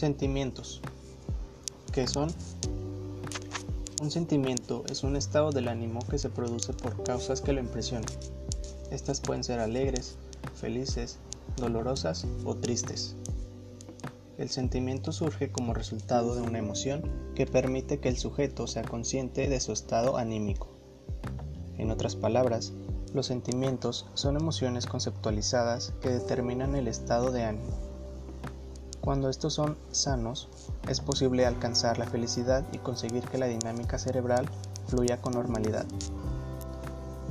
Sentimientos. ¿Qué son? Un sentimiento es un estado del ánimo que se produce por causas que lo impresionan. Estas pueden ser alegres, felices, dolorosas o tristes. El sentimiento surge como resultado de una emoción que permite que el sujeto sea consciente de su estado anímico. En otras palabras, los sentimientos son emociones conceptualizadas que determinan el estado de ánimo. Cuando estos son sanos, es posible alcanzar la felicidad y conseguir que la dinámica cerebral fluya con normalidad.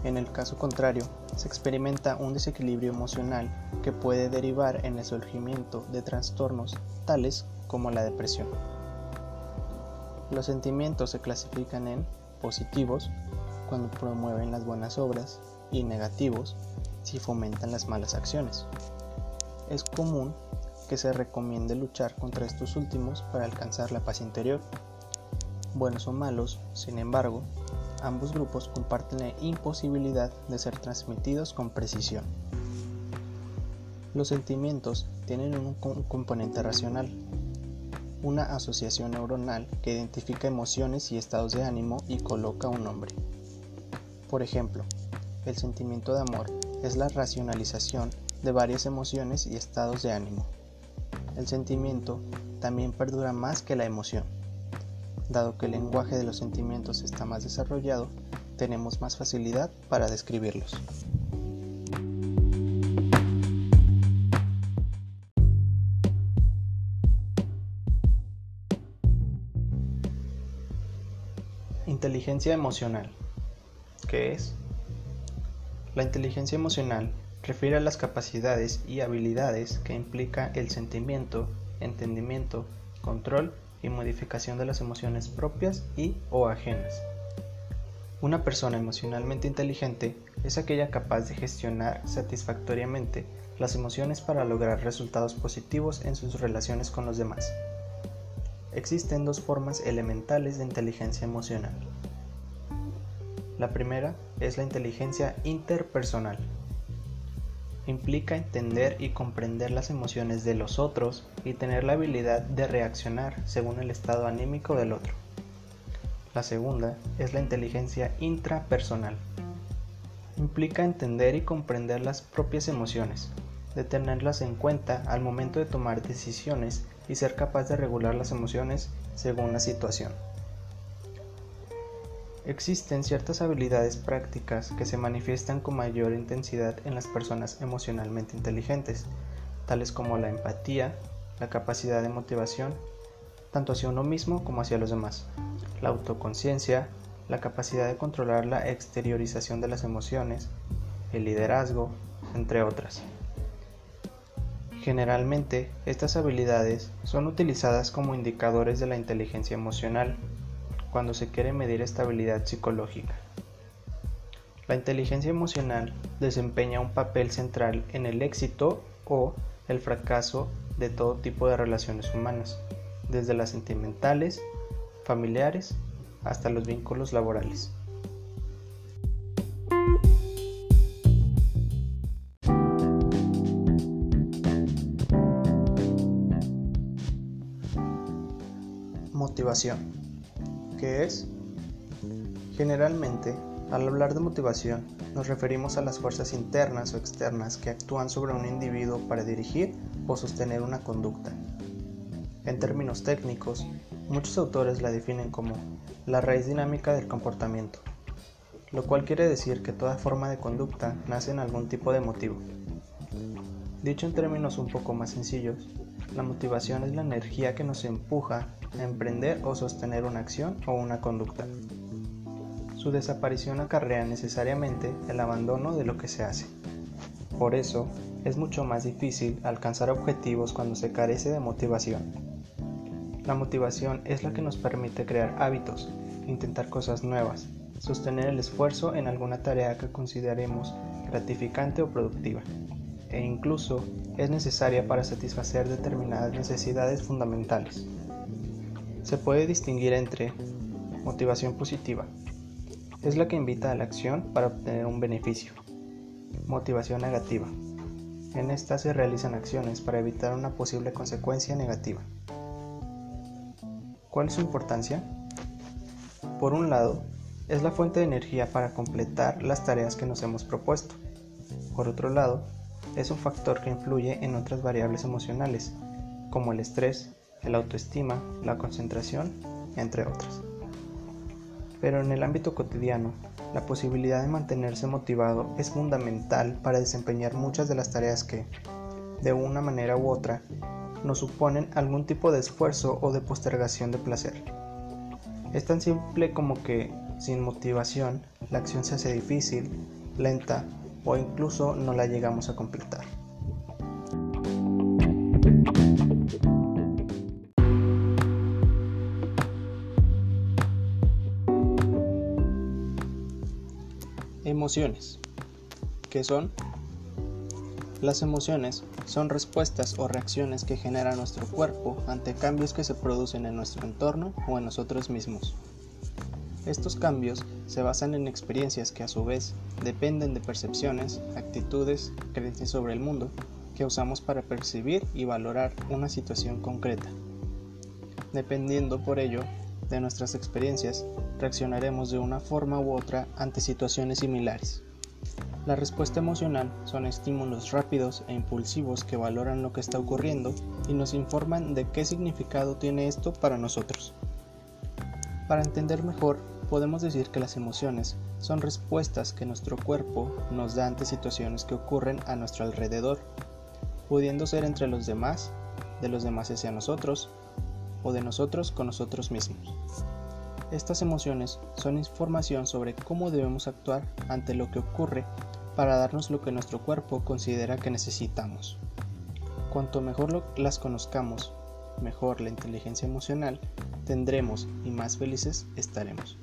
En el caso contrario, se experimenta un desequilibrio emocional que puede derivar en el surgimiento de trastornos tales como la depresión. Los sentimientos se clasifican en positivos, cuando promueven las buenas obras, y negativos, si fomentan las malas acciones. Es común que se recomiende luchar contra estos últimos para alcanzar la paz interior. Buenos o malos, sin embargo, ambos grupos comparten la imposibilidad de ser transmitidos con precisión. Los sentimientos tienen un componente racional, una asociación neuronal que identifica emociones y estados de ánimo y coloca un nombre. Por ejemplo, el sentimiento de amor es la racionalización de varias emociones y estados de ánimo. El sentimiento también perdura más que la emoción. Dado que el lenguaje de los sentimientos está más desarrollado, tenemos más facilidad para describirlos. Inteligencia emocional. ¿Qué es? La inteligencia emocional refiere a las capacidades y habilidades que implica el sentimiento, entendimiento, control y modificación de las emociones propias y o ajenas. Una persona emocionalmente inteligente es aquella capaz de gestionar satisfactoriamente las emociones para lograr resultados positivos en sus relaciones con los demás. Existen dos formas elementales de inteligencia emocional. La primera es la inteligencia interpersonal implica entender y comprender las emociones de los otros y tener la habilidad de reaccionar según el estado anímico del otro. La segunda es la inteligencia intrapersonal. Implica entender y comprender las propias emociones, de tenerlas en cuenta al momento de tomar decisiones y ser capaz de regular las emociones según la situación. Existen ciertas habilidades prácticas que se manifiestan con mayor intensidad en las personas emocionalmente inteligentes, tales como la empatía, la capacidad de motivación, tanto hacia uno mismo como hacia los demás, la autoconciencia, la capacidad de controlar la exteriorización de las emociones, el liderazgo, entre otras. Generalmente, estas habilidades son utilizadas como indicadores de la inteligencia emocional cuando se quiere medir estabilidad psicológica. La inteligencia emocional desempeña un papel central en el éxito o el fracaso de todo tipo de relaciones humanas, desde las sentimentales, familiares, hasta los vínculos laborales. Motivación. ¿Qué es? Generalmente, al hablar de motivación, nos referimos a las fuerzas internas o externas que actúan sobre un individuo para dirigir o sostener una conducta. En términos técnicos, muchos autores la definen como la raíz dinámica del comportamiento, lo cual quiere decir que toda forma de conducta nace en algún tipo de motivo. Dicho en términos un poco más sencillos, la motivación es la energía que nos empuja a emprender o sostener una acción o una conducta. Su desaparición acarrea necesariamente el abandono de lo que se hace. Por eso, es mucho más difícil alcanzar objetivos cuando se carece de motivación. La motivación es la que nos permite crear hábitos, intentar cosas nuevas, sostener el esfuerzo en alguna tarea que consideremos gratificante o productiva e incluso es necesaria para satisfacer determinadas necesidades fundamentales. Se puede distinguir entre motivación positiva, es la que invita a la acción para obtener un beneficio. Motivación negativa, en esta se realizan acciones para evitar una posible consecuencia negativa. ¿Cuál es su importancia? Por un lado, es la fuente de energía para completar las tareas que nos hemos propuesto. Por otro lado, es un factor que influye en otras variables emocionales, como el estrés, el autoestima, la concentración, entre otras. Pero en el ámbito cotidiano, la posibilidad de mantenerse motivado es fundamental para desempeñar muchas de las tareas que, de una manera u otra, nos suponen algún tipo de esfuerzo o de postergación de placer. Es tan simple como que, sin motivación, la acción se hace difícil, lenta o incluso no la llegamos a completar. Emociones. ¿Qué son? Las emociones son respuestas o reacciones que genera nuestro cuerpo ante cambios que se producen en nuestro entorno o en nosotros mismos. Estos cambios se basan en experiencias que a su vez dependen de percepciones, actitudes, creencias sobre el mundo que usamos para percibir y valorar una situación concreta. Dependiendo por ello de nuestras experiencias, reaccionaremos de una forma u otra ante situaciones similares. La respuesta emocional son estímulos rápidos e impulsivos que valoran lo que está ocurriendo y nos informan de qué significado tiene esto para nosotros. Para entender mejor, podemos decir que las emociones son respuestas que nuestro cuerpo nos da ante situaciones que ocurren a nuestro alrededor, pudiendo ser entre los demás, de los demás hacia nosotros, o de nosotros con nosotros mismos. Estas emociones son información sobre cómo debemos actuar ante lo que ocurre para darnos lo que nuestro cuerpo considera que necesitamos. Cuanto mejor las conozcamos, mejor la inteligencia emocional tendremos y más felices estaremos,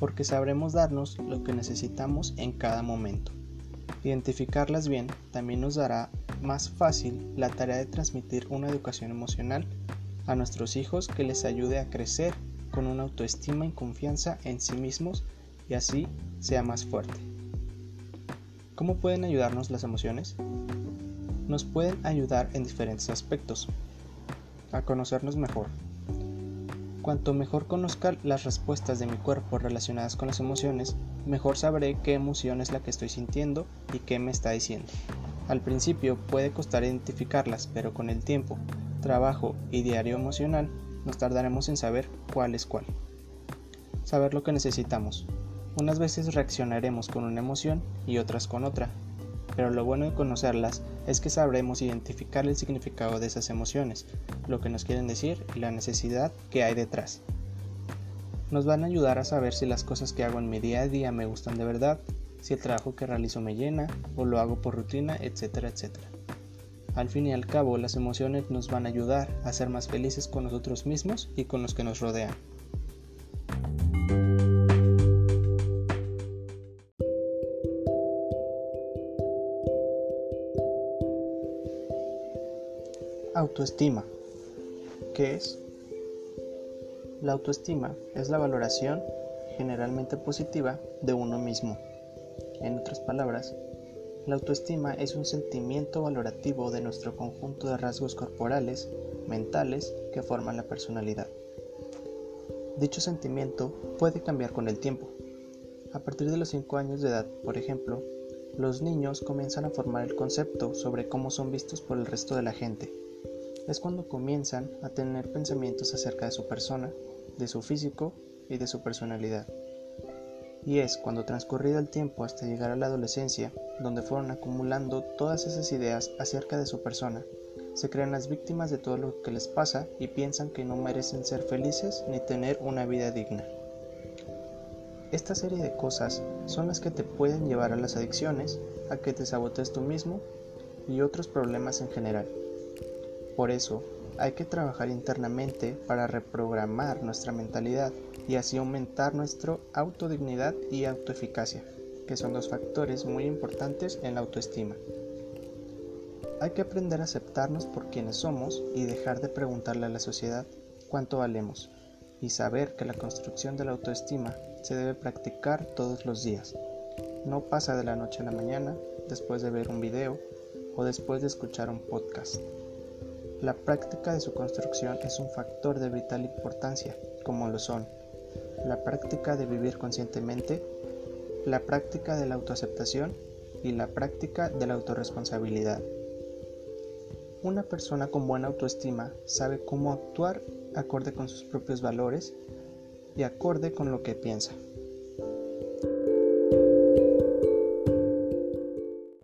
porque sabremos darnos lo que necesitamos en cada momento. Identificarlas bien también nos dará más fácil la tarea de transmitir una educación emocional a nuestros hijos que les ayude a crecer con una autoestima y confianza en sí mismos y así sea más fuerte. ¿Cómo pueden ayudarnos las emociones? Nos pueden ayudar en diferentes aspectos. A conocernos mejor. Cuanto mejor conozca las respuestas de mi cuerpo relacionadas con las emociones, mejor sabré qué emoción es la que estoy sintiendo y qué me está diciendo. Al principio puede costar identificarlas, pero con el tiempo trabajo y diario emocional, nos tardaremos en saber cuál es cuál. Saber lo que necesitamos. Unas veces reaccionaremos con una emoción y otras con otra, pero lo bueno de conocerlas es que sabremos identificar el significado de esas emociones, lo que nos quieren decir y la necesidad que hay detrás. Nos van a ayudar a saber si las cosas que hago en mi día a día me gustan de verdad, si el trabajo que realizo me llena o lo hago por rutina, etcétera, etcétera. Al fin y al cabo, las emociones nos van a ayudar a ser más felices con nosotros mismos y con los que nos rodean. Autoestima. ¿Qué es? La autoestima es la valoración generalmente positiva de uno mismo. En otras palabras, la autoestima es un sentimiento valorativo de nuestro conjunto de rasgos corporales, mentales, que forman la personalidad. Dicho sentimiento puede cambiar con el tiempo. A partir de los 5 años de edad, por ejemplo, los niños comienzan a formar el concepto sobre cómo son vistos por el resto de la gente. Es cuando comienzan a tener pensamientos acerca de su persona, de su físico y de su personalidad. Y es cuando transcurrido el tiempo hasta llegar a la adolescencia donde fueron acumulando todas esas ideas acerca de su persona. Se crean las víctimas de todo lo que les pasa y piensan que no merecen ser felices ni tener una vida digna. Esta serie de cosas son las que te pueden llevar a las adicciones, a que te sabotees tú mismo y otros problemas en general. Por eso, hay que trabajar internamente para reprogramar nuestra mentalidad y así aumentar nuestra autodignidad y autoeficacia que son dos factores muy importantes en la autoestima. Hay que aprender a aceptarnos por quienes somos y dejar de preguntarle a la sociedad cuánto valemos y saber que la construcción de la autoestima se debe practicar todos los días. No pasa de la noche a la mañana después de ver un video o después de escuchar un podcast. La práctica de su construcción es un factor de vital importancia, como lo son la práctica de vivir conscientemente, la práctica de la autoaceptación y la práctica de la autorresponsabilidad. Una persona con buena autoestima sabe cómo actuar acorde con sus propios valores y acorde con lo que piensa.